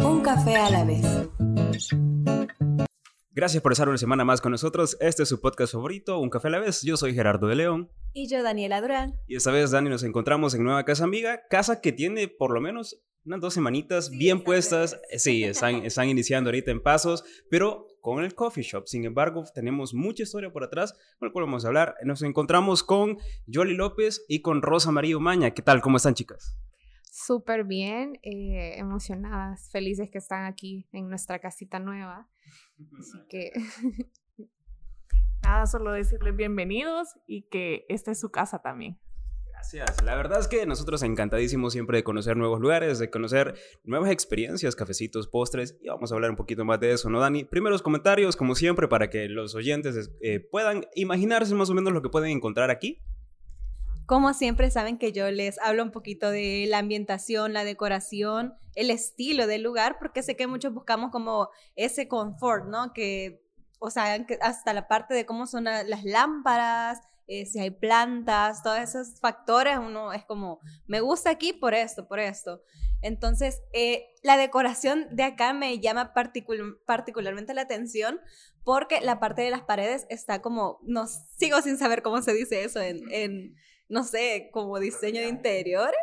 Un café a la vez. Gracias por estar una semana más con nosotros. Este es su podcast favorito, Un Café a la vez. Yo soy Gerardo de León. Y yo, Daniela Durán. Y esta vez, Dani, nos encontramos en Nueva Casa Amiga, casa que tiene por lo menos unas dos semanitas bien puestas. Sí, están, están iniciando ahorita en pasos, pero con el coffee shop. Sin embargo, tenemos mucha historia por atrás con la cual vamos a hablar. Nos encontramos con Yoli López y con Rosa María Umaña. ¿Qué tal? ¿Cómo están, chicas? Súper bien, eh, emocionadas, felices que están aquí en nuestra casita nueva. Así que Nada, solo decirles bienvenidos y que esta es su casa también. Gracias. La verdad es que nosotros encantadísimos siempre de conocer nuevos lugares, de conocer nuevas experiencias, cafecitos, postres, y vamos a hablar un poquito más de eso, ¿no, Dani? Primeros comentarios, como siempre, para que los oyentes eh, puedan imaginarse más o menos lo que pueden encontrar aquí. Como siempre, saben que yo les hablo un poquito de la ambientación, la decoración, el estilo del lugar, porque sé que muchos buscamos como ese confort, ¿no? Que, o sea, hasta la parte de cómo son las lámparas, eh, si hay plantas, todos esos factores, uno es como, me gusta aquí por esto, por esto. Entonces, eh, la decoración de acá me llama particularmente la atención porque la parte de las paredes está como, no sigo sin saber cómo se dice eso en, en no sé, como diseño de interiores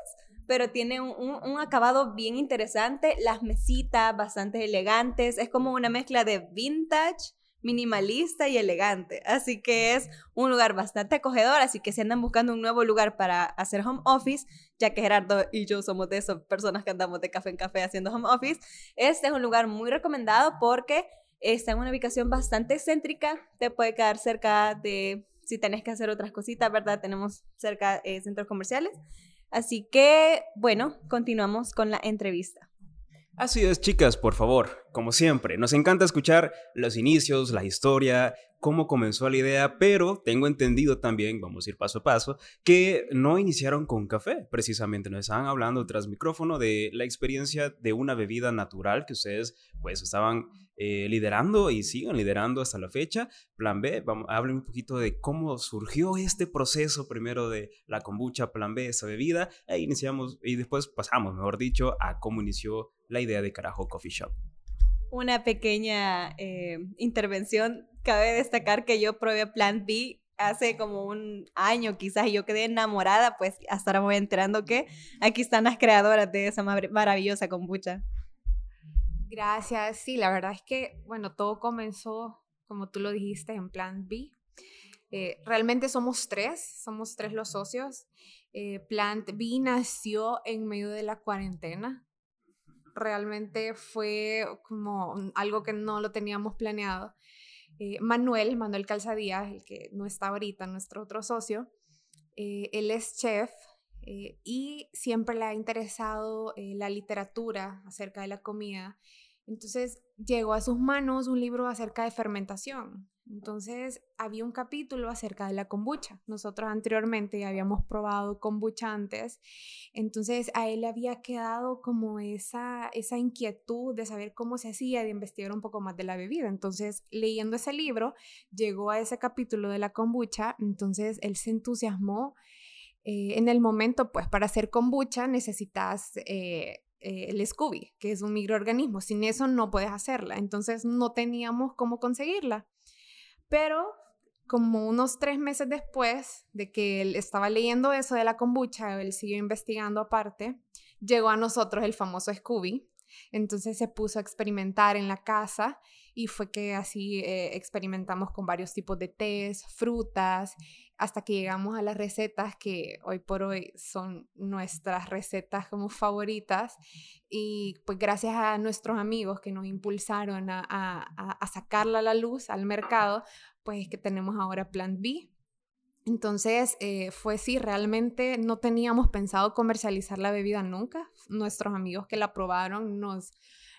pero tiene un, un, acabado bien interesante, las mesitas bastante elegantes, es como una mezcla de vintage minimalista y elegante. Así que es un lugar bastante acogedor, así que si andan buscando un nuevo lugar para hacer home office, ya que Gerardo y yo somos de esas personas que andamos de café en café haciendo home office, este es un lugar muy recomendado porque está en una ubicación bastante céntrica, te puede quedar cerca de, si tenés que hacer otras cositas, ¿verdad? Tenemos cerca eh, centros comerciales. Así que, bueno, continuamos con la entrevista. Así es, chicas, por favor, como siempre, nos encanta escuchar los inicios, la historia, cómo comenzó la idea, pero tengo entendido también, vamos a ir paso a paso, que no iniciaron con café, precisamente, nos estaban hablando tras micrófono de la experiencia de una bebida natural que ustedes pues estaban eh, liderando y siguen liderando hasta la fecha. Plan B, vamos, hablen un poquito de cómo surgió este proceso primero de la kombucha, plan B, esa bebida, e iniciamos y después pasamos, mejor dicho, a cómo inició la idea de Carajo Coffee Shop. Una pequeña eh, intervención. Cabe destacar que yo probé Plan B hace como un año quizás y yo quedé enamorada, pues hasta ahora me voy enterando que aquí están las creadoras de esa maravillosa kombucha. Gracias, sí, la verdad es que, bueno, todo comenzó, como tú lo dijiste, en Plan B. Eh, realmente somos tres, somos tres los socios. Eh, Plant B nació en medio de la cuarentena realmente fue como algo que no lo teníamos planeado. Eh, Manuel, Manuel Calzadías, el que no está ahorita, nuestro otro socio, eh, él es chef eh, y siempre le ha interesado la literatura acerca de la comida. Entonces llegó a sus manos un libro acerca de fermentación. Entonces había un capítulo acerca de la kombucha. Nosotros anteriormente habíamos probado kombucha antes, entonces a él le había quedado como esa, esa inquietud de saber cómo se hacía, de investigar un poco más de la bebida. Entonces leyendo ese libro llegó a ese capítulo de la kombucha, entonces él se entusiasmó. Eh, en el momento, pues para hacer kombucha necesitas... Eh, eh, el Scooby, que es un microorganismo. Sin eso no puedes hacerla. Entonces no teníamos cómo conseguirla. Pero como unos tres meses después de que él estaba leyendo eso de la kombucha, él siguió investigando aparte, llegó a nosotros el famoso Scooby. Entonces se puso a experimentar en la casa y fue que así eh, experimentamos con varios tipos de tés, frutas, hasta que llegamos a las recetas que hoy por hoy son nuestras recetas como favoritas. Y pues gracias a nuestros amigos que nos impulsaron a, a, sacarla a la luz, al mercado, pues que tenemos ahora Plan B. Entonces, eh, fue sí, realmente no teníamos pensado comercializar la bebida nunca. Nuestros amigos que la probaron nos,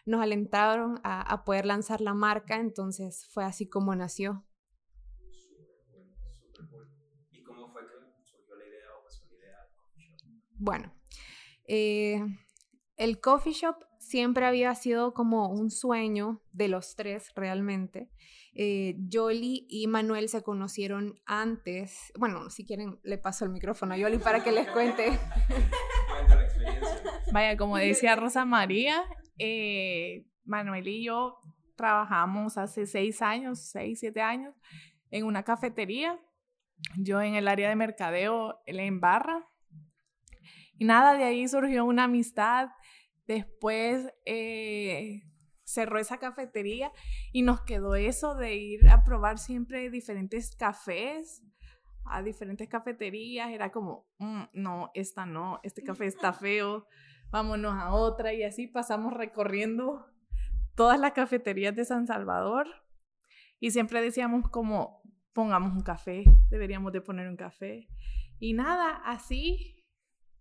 nos alentaron a, a poder lanzar la marca, entonces fue así como nació. Bueno, eh, el coffee shop siempre había sido como un sueño de los tres realmente. Eh, Yoli y Manuel se conocieron antes. Bueno, si quieren, le paso el micrófono a Yoli para que les cuente. Vaya, como decía Rosa María, eh, Manuel y yo trabajamos hace seis años, seis, siete años, en una cafetería. Yo en el área de mercadeo, él en barra. Y nada, de ahí surgió una amistad. Después eh, cerró esa cafetería y nos quedó eso de ir a probar siempre diferentes cafés a diferentes cafeterías. Era como, mm, no, esta no, este café está feo, vámonos a otra. Y así pasamos recorriendo todas las cafeterías de San Salvador y siempre decíamos como, pongamos un café, deberíamos de poner un café. Y nada, así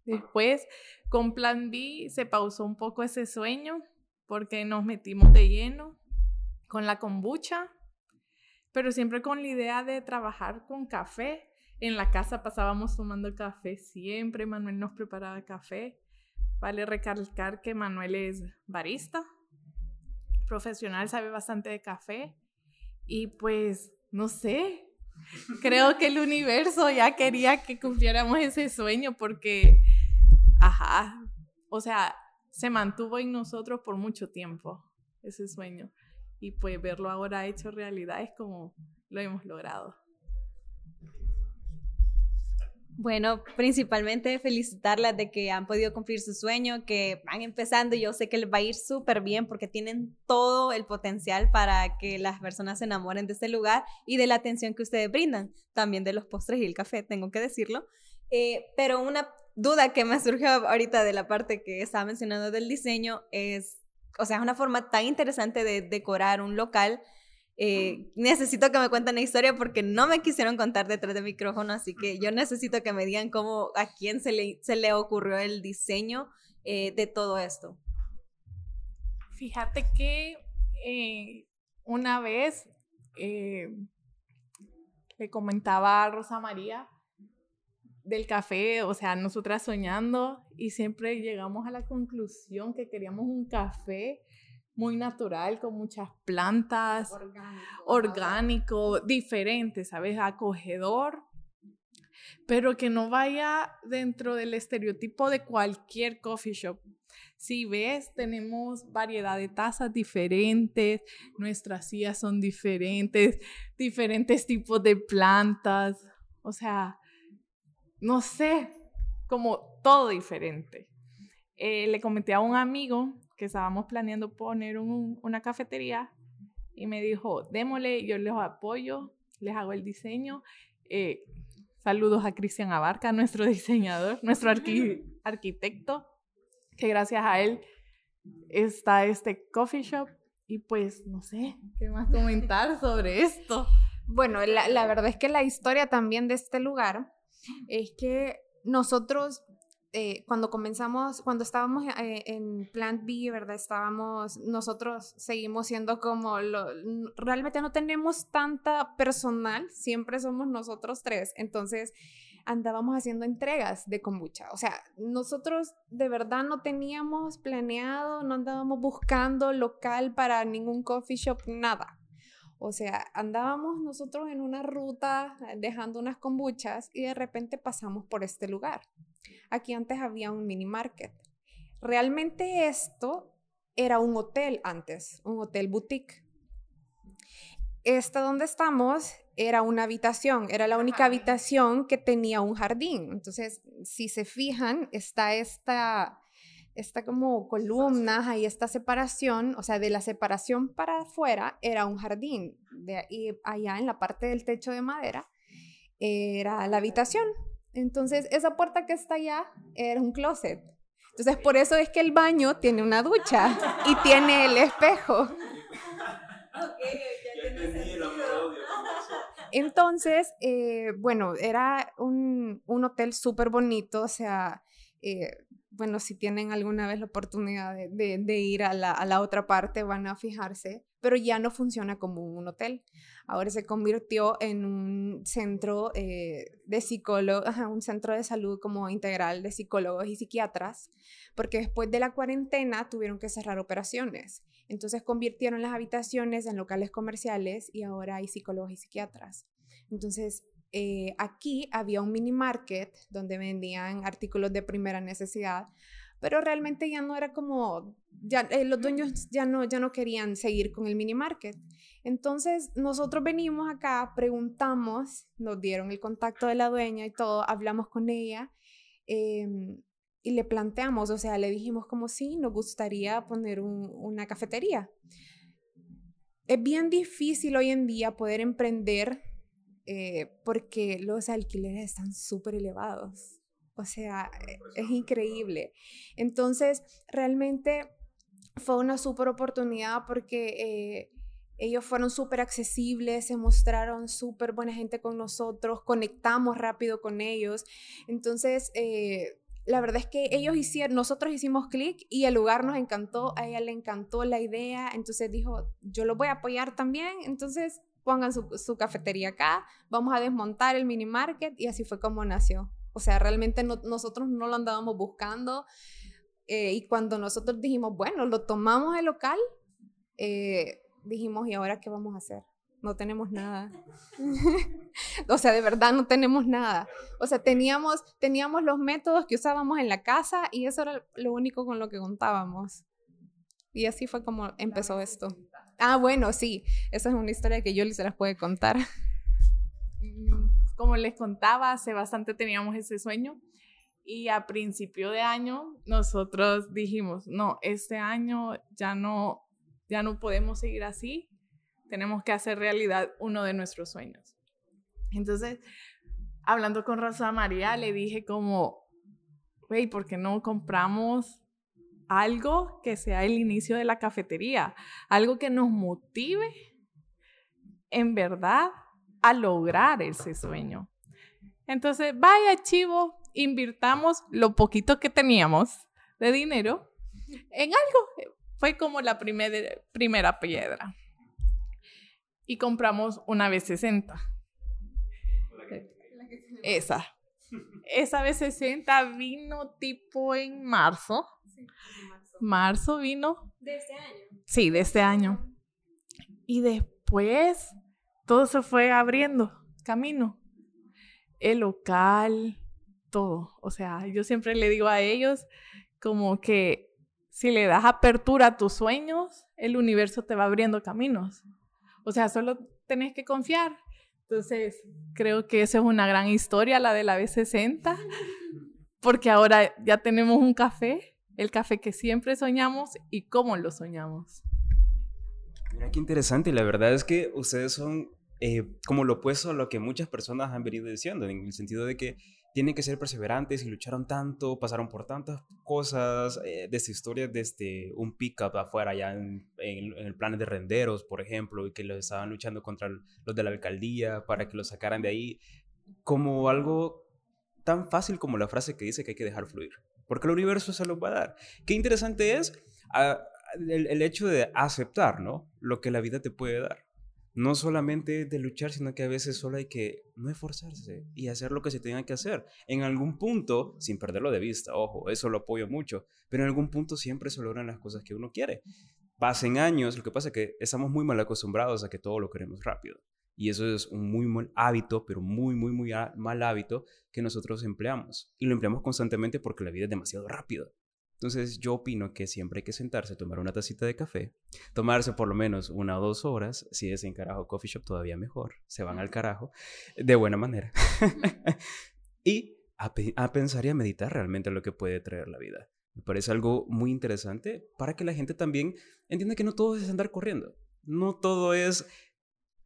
Después, con Plan B, se pausó un poco ese sueño porque nos metimos de lleno con la kombucha, pero siempre con la idea de trabajar con café. En la casa pasábamos tomando café siempre, Manuel nos preparaba café. Vale recalcar que Manuel es barista, profesional, sabe bastante de café y pues, no sé, creo que el universo ya quería que cumpliéramos ese sueño porque ajá, o sea, se mantuvo en nosotros por mucho tiempo ese sueño. Y pues verlo ahora hecho realidad es como lo hemos logrado. Bueno, principalmente felicitarlas de que han podido cumplir su sueño, que van empezando y yo sé que les va a ir súper bien porque tienen todo el potencial para que las personas se enamoren de este lugar y de la atención que ustedes brindan, también de los postres y el café, tengo que decirlo. Eh, pero una duda que me surgió ahorita de la parte que estaba mencionando del diseño es, o sea, es una forma tan interesante de decorar un local. Eh, necesito que me cuenten la historia porque no me quisieron contar detrás del micrófono, así que yo necesito que me digan cómo, a quién se le, se le ocurrió el diseño eh, de todo esto. Fíjate que eh, una vez le comentaba a Rosa María del café, o sea, nosotras soñando y siempre llegamos a la conclusión que queríamos un café muy natural, con muchas plantas, orgánico, diferente, ¿sabes? Acogedor, pero que no vaya dentro del estereotipo de cualquier coffee shop. Si ves, tenemos variedad de tazas diferentes, nuestras sillas son diferentes, diferentes tipos de plantas, o sea, no sé, como todo diferente. Eh, le comenté a un amigo que estábamos planeando poner una cafetería y me dijo, démosle, yo les apoyo, les hago el diseño. Eh, saludos a Cristian Abarca, nuestro diseñador, nuestro arquitecto, que gracias a él está este coffee shop. Y pues, no sé, ¿qué más comentar sobre esto? Bueno, la, la verdad es que la historia también de este lugar es que nosotros eh, cuando comenzamos, cuando estábamos eh, en Plant B, ¿verdad? Estábamos, nosotros seguimos siendo como, lo, realmente no tenemos tanta personal, siempre somos nosotros tres, entonces andábamos haciendo entregas de kombucha. O sea, nosotros de verdad no teníamos planeado, no andábamos buscando local para ningún coffee shop, nada. O sea, andábamos nosotros en una ruta eh, dejando unas kombuchas y de repente pasamos por este lugar. Aquí antes había un mini market. Realmente esto era un hotel antes, un hotel boutique. Esta donde estamos era una habitación, era la única habitación que tenía un jardín. Entonces, si se fijan, está esta esta como columnas, ahí esta separación, o sea, de la separación para afuera era un jardín, de ahí, allá en la parte del techo de madera era la habitación. Entonces, esa puerta que está allá era un closet. Entonces, por eso es que el baño tiene una ducha y tiene el espejo. Entonces, eh, bueno, era un, un hotel súper bonito, o sea, eh, bueno, si tienen alguna vez la oportunidad de, ir a la, otra parte, van a fijarse, pero ya no funciona como un hotel. Ahora se convirtió en un centro eh, de psicólogos, un centro de salud como integral de psicólogos y psiquiatras, porque después de la cuarentena tuvieron que cerrar operaciones. Entonces convirtieron las habitaciones en locales comerciales y ahora hay psicólogos y psiquiatras. Entonces, eh, aquí había un mini market donde vendían artículos de primera necesidad, pero realmente ya no era como, ya, eh, los dueños ya no, ya no querían seguir con el mini market. Entonces nosotros venimos acá, preguntamos, nos dieron el contacto de la dueña y todo, hablamos con ella em, y le planteamos, o sea, le dijimos como sí, nos gustaría poner una cafetería. Es bien difícil hoy en día poder emprender eh, porque los alquileres están súper elevados. O sea, e, es increíble. Entonces, realmente fue una súper oportunidad porque eh, ellos fueron súper accesibles, se mostraron súper buena gente con nosotros, conectamos rápido con ellos. Entonces, eh, la verdad es que ellos hicieron, nosotros hicimos clic y el lugar nos encantó, a ella le encantó la idea, entonces dijo, yo lo voy a apoyar también, entonces pongan su, cafetería acá, vamos a desmontar el mini market y así fue como nació. O sea, realmente nosotros no lo andábamos buscando eh, y cuando nosotros dijimos, bueno, lo tomamos el local, eh, dijimos, ¿y ahora qué vamos a hacer? No tenemos nada. o sea, de verdad no tenemos nada. O sea, teníamos, teníamos los métodos que usábamos en la casa y eso era lo único con lo que contábamos. Y así fue como empezó esto. Ah, bueno, sí, esa es una historia que yo se las puede contar. Mm, como les contaba, hace bastante teníamos ese sueño y a principio de año nosotros dijimos, no, este año ya no, ya no podemos seguir así, tenemos que hacer realidad uno de nuestros sueños. Entonces, hablando con Rosa María, le dije como, güey, ¿por qué no compramos algo que sea el inicio de la cafetería, algo que nos motive en verdad a lograr ese sueño. Entonces, vaya chivo, invirtamos lo poquito que teníamos de dinero en algo. Fue como la primera piedra. Y compramos una B60. Esa. Esa B60 vino tipo en marzo marzo. vino. ¿De este año? Sí, de este año. Y después todo se fue abriendo camino. El local, todo. O sea, yo siempre le digo a ellos como que si le das apertura a tus sueños, el universo te va abriendo caminos. O sea, solo tenés que confiar. Entonces, creo que esa es una gran historia, la de la B60, porque ahora ya tenemos un café el café que siempre soñamos y cómo lo soñamos. Mira qué interesante, la verdad es que ustedes son eh, como lo opuesto a lo que muchas personas han venido diciendo, en el sentido de que tienen que ser perseverantes y lucharon tanto, pasaron por tantas cosas, eh, desde historias desde un pick-up afuera, ya en, el plan de renderos, por ejemplo, y que los estaban luchando contra los de la alcaldía para que los sacaran de ahí, como algo tan fácil como la frase que dice que hay que dejar fluir porque el universo se lo va a dar. Qué interesante es ah, el, hecho de aceptar, ¿no? Lo que la vida te puede dar. No solamente de luchar, sino que a veces solo hay que no esforzarse y hacer lo que se tenga que hacer. En algún punto, sin perderlo de vista, ojo, eso lo apoyo mucho, pero en algún punto siempre se logran las cosas que uno quiere. Pasen años, lo que pasa es que estamos muy mal acostumbrados a que todo lo queremos rápido. Y eso es un muy mal hábito, pero muy, muy, muy mal hábito que nosotros empleamos. Y lo empleamos constantemente porque la vida es demasiado rápida. Entonces yo opino que siempre hay que sentarse, tomar una tacita de café, tomarse por lo menos una o dos horas, si es en carajo coffee shop todavía mejor, se van al carajo, de buena manera. y a, a, pensar y a meditar realmente lo que puede traer la vida. Me parece algo muy interesante para que la gente también entienda que no todo es andar corriendo. No todo es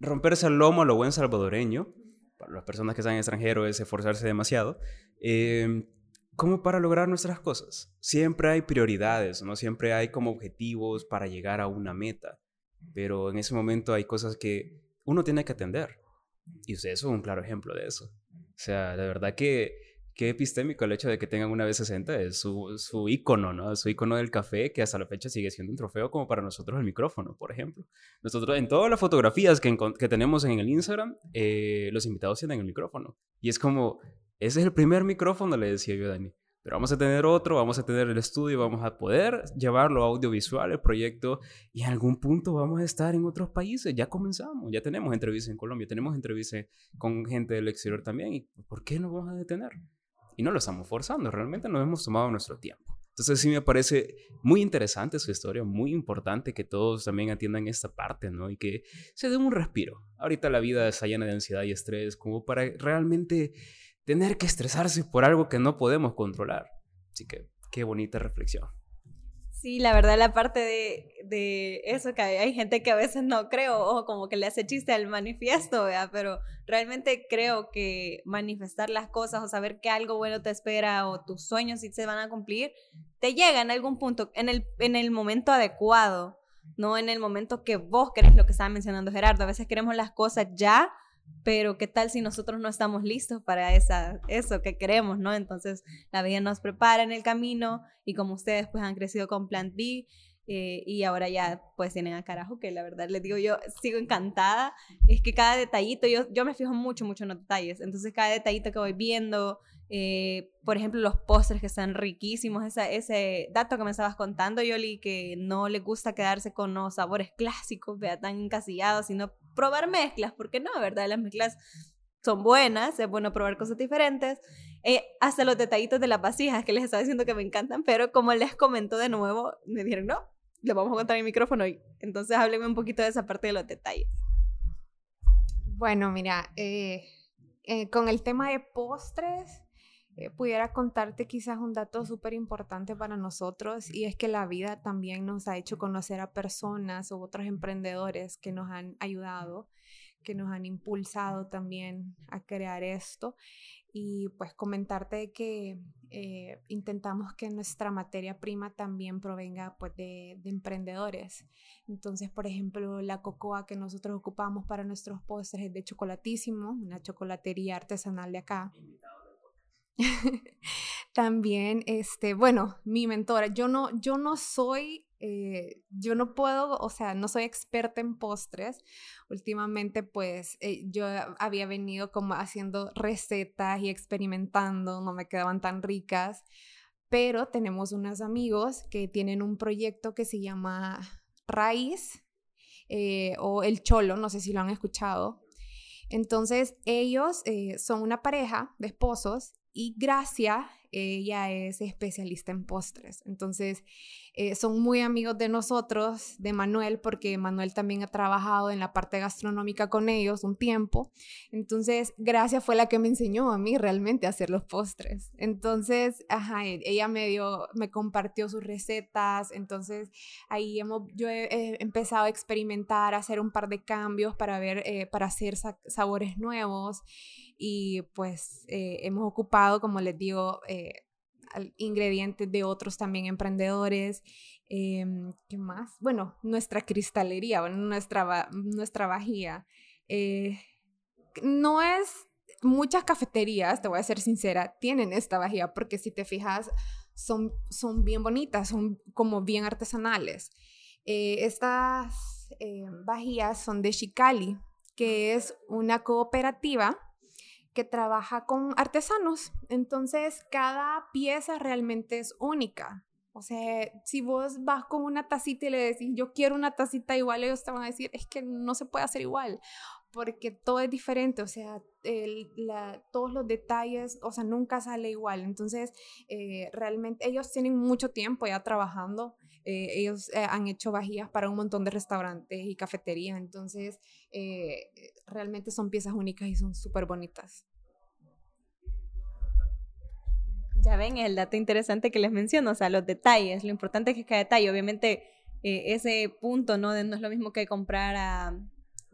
romperse el lomo a lo buen salvadoreño, para las personas que están en extranjero es esforzarse demasiado, eh, como para lograr nuestras cosas. Siempre hay prioridades, ¿no? Siempre hay como objetivos para llegar a una meta, pero en ese momento hay cosas que uno tiene que atender. Y ustedes son un claro ejemplo de eso. O sea, de verdad que qué epistémico el hecho de que tengan una B60, es su, su icono, ¿no? Su icono del café, que hasta la fecha sigue siendo un trofeo como para nosotros el micrófono, por ejemplo. Nosotros, en todas las fotografías que, que tenemos en el Instagram, eh, los invitados tienen el micrófono. Y es como, ese es el primer micrófono, le decía yo a Dani. Pero vamos a tener otro, vamos a tener el estudio, vamos a poder llevarlo audiovisual, el proyecto, y en algún punto vamos a estar en otros países. Ya comenzamos, ya tenemos entrevistas en Colombia, tenemos entrevistas con gente del exterior también. ¿Y por qué no vamos a detener? Y no lo estamos forzando, realmente nos hemos tomado nuestro tiempo. Entonces sí me parece muy interesante su historia, muy importante que todos también atiendan esta parte, ¿no? Y que se den un respiro. Ahorita la vida está llena de ansiedad y estrés como para realmente tener que estresarse por algo que no podemos controlar. Así que qué bonita reflexión. Sí, la verdad, la parte de, de, eso, que hay, gente que a veces no creo, o como que le hace chiste al manifiesto, ¿verdad? pero realmente creo que manifestar las cosas o saber que algo bueno te espera o tus sueños sí se van a cumplir, te llega en algún punto, en el, en el momento adecuado, no en el momento que vos querés lo que estaba mencionando Gerardo. A veces queremos las cosas ya, pero qué tal si nosotros no estamos listos para esa, eso que queremos, ¿no? Entonces la vida nos prepara en el camino y como ustedes pues han crecido con Plant B eh, y ahora ya pues tienen a carajo, que la verdad les digo yo sigo encantada, es que cada detallito, yo, yo me fijo mucho, mucho en los detalles, entonces cada detallito que voy viendo, eh, por ejemplo, los postres que están riquísimos, esa, ese dato que me estabas contando, Yoli, que no le gusta quedarse con los sabores clásicos, vea, tan encasillados, sino probar mezclas, porque no, ¿verdad? Las mezclas son buenas, es bueno probar cosas diferentes. Eh, hasta los detallitos de las vasijas que les estaba diciendo que me encantan, pero como les comentó de nuevo, me dijeron, no, le vamos a contar el micrófono y entonces háblenme un poquito de esa parte de los detalles. Bueno, mira, eh, con el tema de postres, eh, pudiera contarte quizás un dato súper importante para nosotros y es que la vida también nos ha hecho conocer a personas u otros emprendedores que nos han ayudado, que nos han impulsado también a crear esto y pues comentarte que eh, intentamos que nuestra materia prima también provenga pues de, de, emprendedores. Entonces, por ejemplo, la cocoa que nosotros ocupamos para nuestros postres es de Chocolatísimo, una chocolatería artesanal de acá. También, este, bueno, mi mentora, yo no, yo no soy, eh, yo no puedo, o sea, no soy experta en postres. Últimamente, pues, eh, yo había venido como haciendo recetas y experimentando, no me quedaban tan ricas, pero tenemos unos amigos que tienen un proyecto que se llama Raíz eh, o El Cholo, no sé si lo han escuchado. Entonces, ellos son una pareja de esposos y Gracia, ella es especialista en postres. Entonces, eh, son muy amigos de nosotros, de Manuel, porque Manuel también ha trabajado en la parte gastronómica con ellos un tiempo. Entonces, Gracia fue la que me enseñó a mí realmente a hacer los postres. Entonces, e, ella me dio, me compartió sus recetas. Entonces, ahí hemos, yo he, empezado a experimentar, a hacer un par de cambios para ver, eh, para hacer sabores nuevos. Y pues eh, hemos ocupado, como les digo, ingredientes de otros también emprendedores. Em, ¿Qué más? Bueno, nuestra cristalería, nuestra, nuestra vajilla. Eh, no es, muchas cafeterías, te voy a ser sincera, tienen esta vajilla porque si te fijas, son, son bien bonitas, son como bien artesanales. Eh, estas eh, vajillas son de Chicali, que es una cooperativa que trabaja con artesanos. Entonces, cada pieza realmente es única. O sea, si vos vas con una tacita y le decís, yo quiero una tacita igual, ellos te van a decir, es que no se puede hacer igual, porque todo es diferente, o sea, todos los detalles, o sea, nunca sale igual. Entonces, eh, realmente ellos tienen mucho tiempo ya trabajando eh, ellos eh, han hecho vajillas para un montón de restaurantes y cafeterías, entonces eh, realmente son piezas únicas y son súper bonitas. Ya ven el dato interesante que les menciono, o sea, los detalles, lo importante es que cada detalle, obviamente ese punto, ¿no? no es lo mismo que comprar a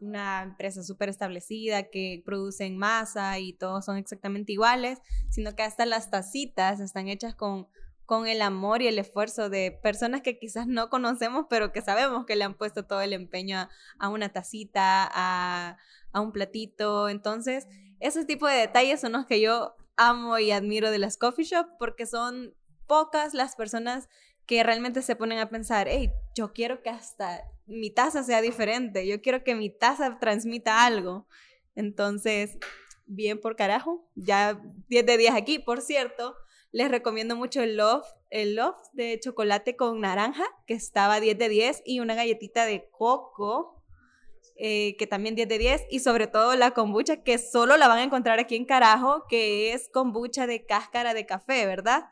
una empresa súper establecida que produce en masa y todos son exactamente iguales, sino que hasta las tacitas están hechas con con el amor y el esfuerzo de personas que quizás no conocemos, pero que sabemos que le han puesto todo el empeño a, una tacita, a, un platito. Entonces, ese tipo de detalles son los que yo amo y admiro de las coffee shop porque son pocas las personas que realmente se ponen a pensar, hey, yo quiero que hasta mi taza sea diferente, yo quiero que mi taza transmita algo. Entonces, bien por carajo, ya 10 de 10 aquí, por cierto, les recomiendo mucho el Love, el Love de chocolate con naranja, que estaba 10 de 10, y una galletita de coco, eh, que también 10 de 10, y sobre todo la kombucha, que solo la van a encontrar aquí en Carajo, que es kombucha de cáscara de café, ¿verdad?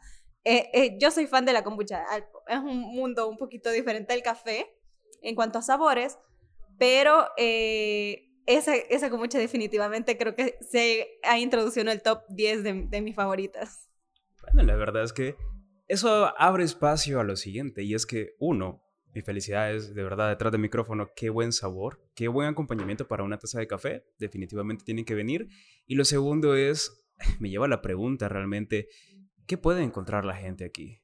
eh, eh, yo soy fan de la kombucha. Es un mundo un poquito diferente del café en cuanto a sabores, pero eh, esa, esa kombucha definitivamente creo que se ha introducido en el top 10 de, de mis favoritas. Bueno, la verdad es que eso abre espacio a lo siguiente, y es que uno, mi felicidad es de verdad detrás del micrófono, qué buen sabor, qué buen acompañamiento para una taza de café, definitivamente tienen que venir. Y lo segundo es, me lleva a la pregunta realmente, ¿qué puede encontrar la gente aquí?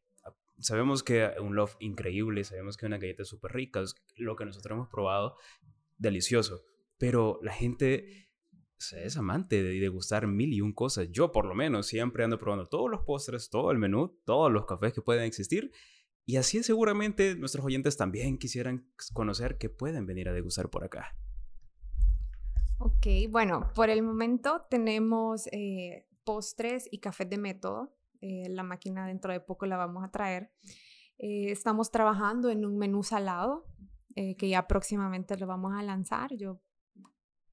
Sabemos que un love increíble, sabemos que una galleta súper rica, lo que nosotros hemos probado, delicioso, pero la gente es amante de degustar mil y un cosas. Yo por lo menos siempre ando probando todos los postres, todo el menú, todos los cafés que pueden existir. Y así seguramente nuestros oyentes también quisieran conocer que pueden venir a degustar por acá. Ok, bueno, por el momento tenemos eh, postres y cafés de método. Eh, la máquina dentro de poco la vamos a traer. Eh, estamos trabajando en un menú salado que ya próximamente lo vamos a lanzar. Yo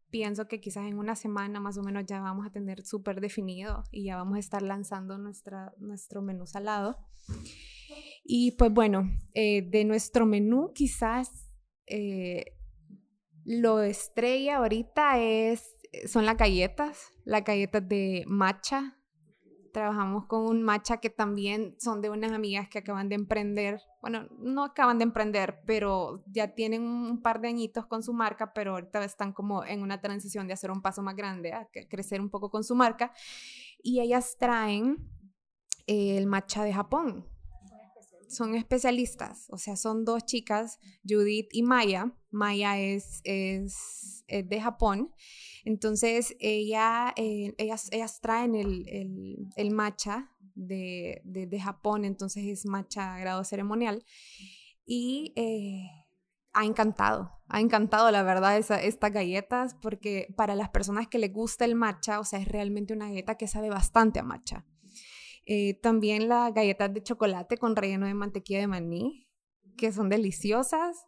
pienso que quizás en una semana más o menos ya vamos a tener súper definido y ya vamos a estar lanzando nuestra, nuestro menú salado. Y pues bueno, eh, de nuestro menú quizás eh, lo estrella ahorita es, son las galletas, las galletas de matcha, trabajamos con un matcha que también son de unas amigas que acaban de emprender, bueno, no acaban de emprender, pero ya tienen un par de añitos con su marca, pero ahorita están como en una transición de hacer un paso más grande, a crecer un poco con su marca. Y ellas traen el matcha de Japón. Son especialistas, o sea, son dos chicas, Judith y Maya. Maya es, es, es de Japón entonces, ella, eh, ellas, ellas traen el, el, matcha de, de, Japón, entonces es matcha grado ceremonial. Y eh, ha encantado, ha encantado la verdad esa, estas galletas, porque para las personas que les gusta el matcha, o sea, es realmente una galleta que sabe bastante a matcha. Eh, también las galletas de chocolate con relleno de mantequilla de maní, que son deliciosas.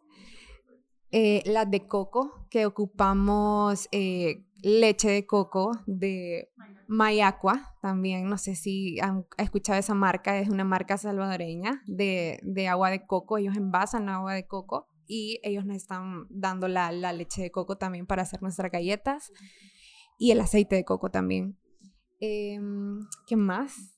Eh, las de coco, que ocupamos eh, leche de coco de Mayacua, también no sé si han escuchado esa marca, es una marca salvadoreña de, de agua de coco, ellos envasan agua de coco y ellos nos están dando la, la, leche de coco también para hacer nuestras galletas y el aceite de coco también. Em, ¿Qué más?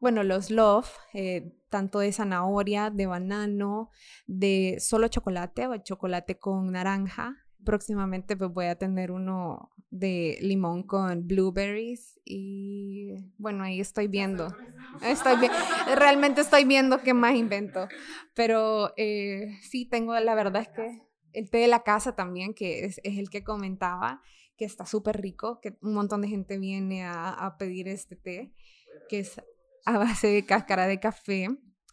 Bueno, los love, eh, tanto de zanahoria, de banano, de solo chocolate o chocolate con naranja. Próximamente pues voy a tener uno de limón con blueberries y bueno, ahí estoy viendo. Estoy realmente estoy viendo qué más invento. Pero eh, sí, tengo, la verdad es que el té de la casa también, que es, es el que comentaba, que está súper rico, que un montón de gente viene a, a pedir este té, que es a base de cáscara de café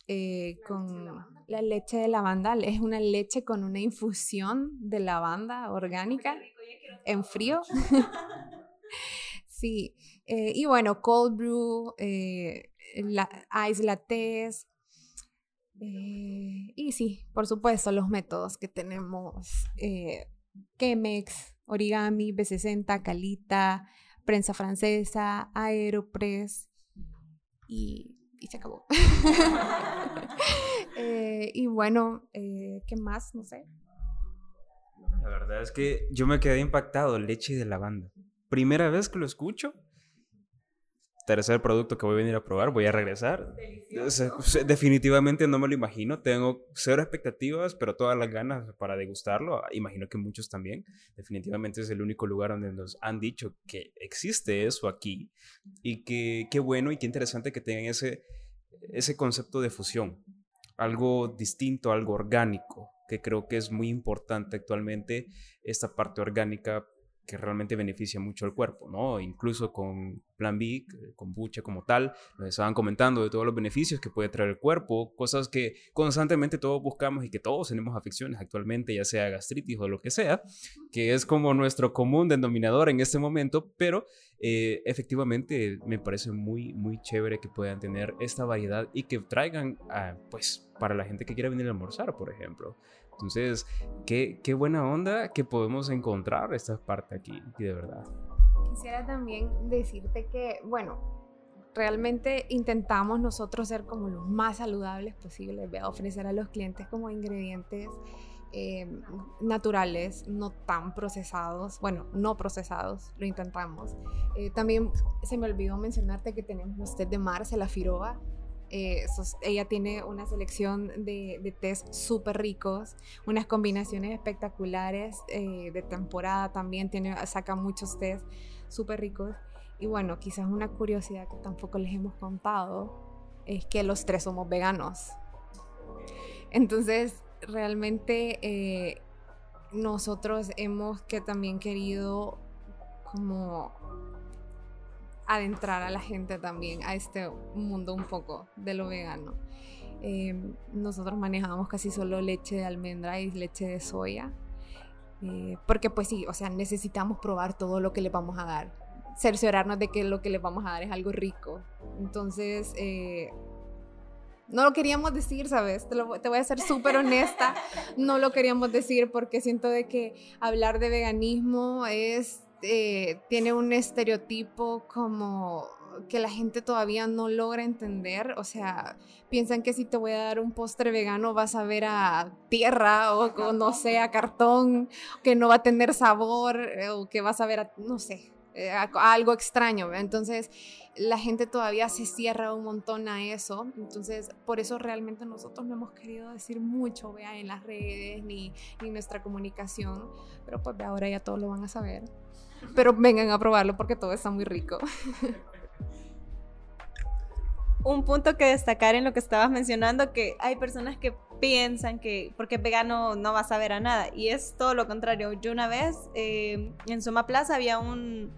eh, con la leche de lavanda. Es una leche con una infusión de lavanda orgánica en frío. sí, eh, y bueno, cold brew, eh, la, ice lattes. y sí, por supuesto, los métodos que tenemos. Chemex, origami, B60, calita, prensa francesa, aeropress, y, se acabó. Eh, y bueno, eh, ¿qué más? No sé. La verdad es que yo me quedé impactado, leche de lavanda. Primera vez que lo escucho tercer producto que voy a venir a probar, voy a regresar. Definitivamente no me lo imagino, tengo cero expectativas, pero todas las ganas para degustarlo, imagino que muchos también. Definitivamente es el único lugar donde nos han dicho que existe eso aquí. Y que qué bueno y qué interesante que tengan ese, ese concepto de fusión, algo distinto, algo orgánico, que creo que es muy importante actualmente esta parte orgánica que realmente beneficia mucho al cuerpo, ¿no? Incluso con Plan B, con bucha como tal, nos estaban comentando de todos los beneficios que puede traer el cuerpo, cosas que constantemente todos buscamos y que todos tenemos afecciones actualmente, ya sea gastritis o lo que sea, que es como nuestro común denominador en este momento, pero eh, efectivamente me parece muy, muy chévere que puedan tener esta variedad y que traigan, pues, para la gente que quiera venir a almorzar, por ejemplo. Entonces, qué, qué buena onda que podemos encontrar esta parte aquí, de verdad. Quisiera también decirte que, bueno, realmente intentamos nosotros ser como los más saludables posibles, ofrecer a los clientes como ingredientes eh, naturales, no tan procesados, bueno, no procesados, lo intentamos. Eh, también se me olvidó mencionarte que tenemos los test de Marce, la Firoa. Eh, ella tiene una selección de, de tés súper ricos, unas combinaciones espectaculares de temporada también, tiene, saca muchos tés súper ricos. Y bueno, quizás una curiosidad que tampoco les hemos contado es que los tres somos veganos. Entonces, realmente eh, nosotros hemos que también querido como adentrar a la gente también a este mundo un poco de lo vegano. Em, nosotros manejamos casi solo leche de almendra y leche de soya. Eh, porque pues sí, o sea, necesitamos probar todo lo que le vamos a dar. Cerciorarnos de que lo que le vamos a dar es algo rico. Entonces, eh, no lo queríamos decir, ¿sabes? Te, te voy a ser súper honesta. No lo queríamos decir porque siento de que hablar de veganismo es, eh, tiene un estereotipo como que la gente todavía no logra entender. O sea, piensan que si te voy a dar un postre vegano vas a ver a tierra o, no sé, a cartón, que no va a tener sabor eh, o que vas a ver a, no sé, eh, algo extraño. Entonces, la gente todavía se cierra un montón a eso. Entonces, por eso realmente nosotros no hemos querido decir mucho, vea, en las redes ni, en nuestra comunicación. Pero pues ahora ya todos lo van a saber. Pero vengan a probarlo porque todo está muy rico. Un punto que destacar en lo que estabas mencionando, que hay personas que piensan que porque es vegano no va a saber a nada. Y es todo lo contrario. Yo una vez eh, en Suma Plaza había un,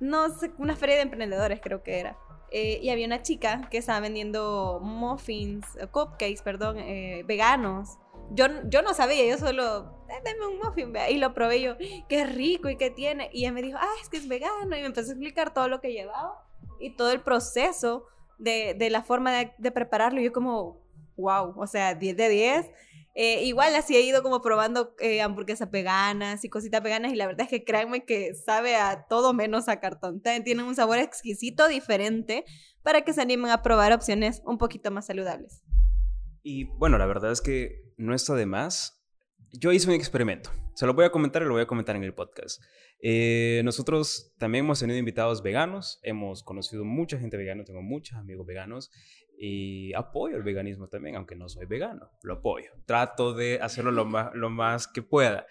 no una feria de emprendedores creo que era. Eh, y había una chica que estaba vendiendo muffins, cupcakes, perdón, eh, veganos. Yo, yo no sabía, yo solo, dame un muffin, y lo probé yo, qué rico y qué tiene. Y ella me dijo, ah, es que es vegano. Y me empezó a explicar todo lo que llevaba y todo el proceso de, de la forma de, de prepararlo. Y yo como, wow, o sea, 10 de 10. Eh, igual así he ido como probando eh, hamburguesas veganas y cositas veganas y la verdad es que créanme que sabe a todo menos a cartón. Tienen un sabor exquisito, diferente, para que se animen a probar opciones un poquito más saludables. Y bueno, la verdad es que no está de más. Yo hice un experimento. Se lo voy a comentar y lo voy a comentar en el podcast. Eh, nosotros también hemos tenido invitados veganos, hemos conocido mucha gente vegana, tengo muchos amigos veganos y apoyo el veganismo también, aunque no soy vegano, lo apoyo. Trato de hacerlo lo más, lo más que pueda,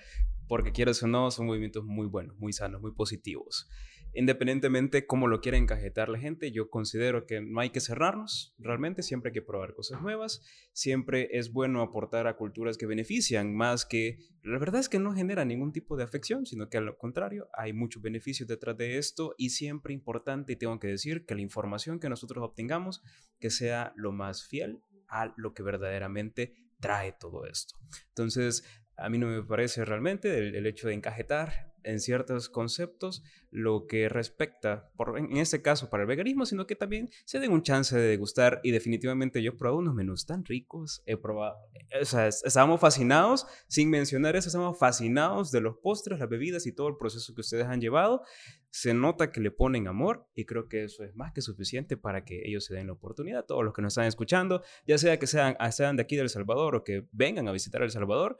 porque quiero o no, son movimientos muy buenos, muy sanos, muy positivos independientemente cómo lo quiera encajetar la gente, yo considero que no hay que cerrarnos, realmente siempre hay que probar cosas nuevas, siempre es bueno aportar a culturas que benefician más que, la verdad es que no genera ningún tipo de afección, sino que al contrario, hay muchos beneficios detrás de esto y siempre importante, y tengo que decir, que la información que nosotros obtengamos, que sea lo más fiel a lo que verdaderamente trae todo esto. Entonces, a mí no me parece realmente el, hecho de encajetar en ciertos conceptos lo que respecta, por, en este caso, para el veganismo, sino que también se den un chance de degustar y definitivamente yo he probado unos menús tan ricos, he probado, o sea, estábamos fascinados, sin mencionar eso, estamos fascinados de los postres, las bebidas y todo el proceso que ustedes han llevado. Se nota que le ponen amor y creo que eso es más que suficiente para que ellos se den la oportunidad, todos los que nos están escuchando, ya sea que sean, sean de aquí de Salvador o que vengan a visitar El Salvador,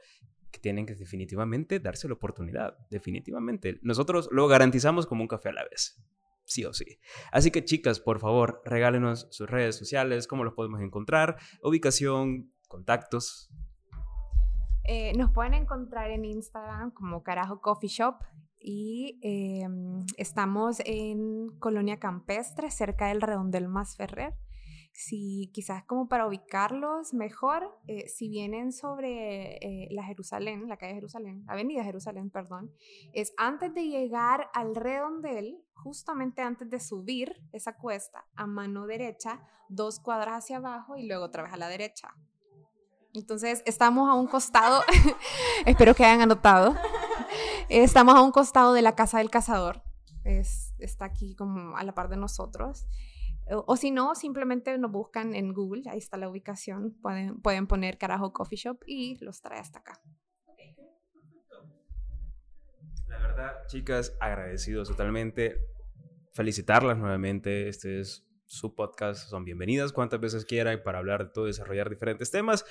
tienen que definitivamente darse la oportunidad, definitivamente. Nosotros lo garantizamos como un café a la vez, sí o sí. Así que chicas, por favor, regálenos sus redes sociales, cómo los podemos encontrar, ubicación, contactos. Eh, nos pueden encontrar en Instagram como Carajo Coffee Shop y em, estamos en Colonia Campestre, cerca del Redondel Más Ferrer si quizás como para ubicarlos mejor, eh, si vienen sobre eh, la Jerusalén, la calle Jerusalén, Avenida Jerusalén, perdón, es antes de llegar al redondel, justamente antes de subir esa cuesta, a mano derecha, dos cuadras hacia abajo y luego otra vez a la derecha. Entonces, estamos a un costado, espero que hayan anotado, estamos a un costado de la Casa del Cazador, es, está aquí como a la par de nosotros. O, si no, simplemente nos buscan en Google, ahí está la ubicación, pueden, pueden poner Carajo Coffee Shop y los trae hasta acá. La verdad, chicas, agradecidos totalmente. Felicitarlas nuevamente. Este es su podcast son bienvenidas cuantas veces quieran para hablar de todo, desarrollar diferentes temas.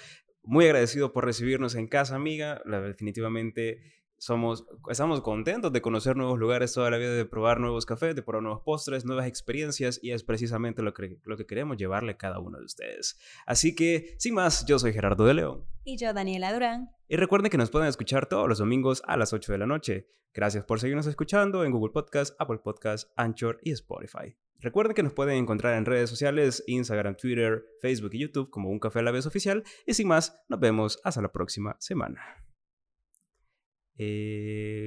Muy agradecido por recibirnos en casa, amiga. definitivamente somos, estamos contentos de conocer nuevos lugares toda la vida, de probar nuevos cafés, de probar nuevos postres, nuevas experiencias y es precisamente lo que, lo que queremos llevarle a cada uno de ustedes. Así que, sin más, yo soy Gerardo de León. Y yo, Daniela Durán. Y recuerden que nos pueden escuchar todos los domingos a las 8 de la noche. Gracias por seguirnos escuchando en Google Podcast, Apple Podcast, Anchor y Spotify. Recuerden que nos pueden encontrar en redes sociales, Instagram, Twitter, Facebook y YouTube como Un Café a la Vez Oficial. Y sin más, nos vemos hasta la próxima semana. Eh,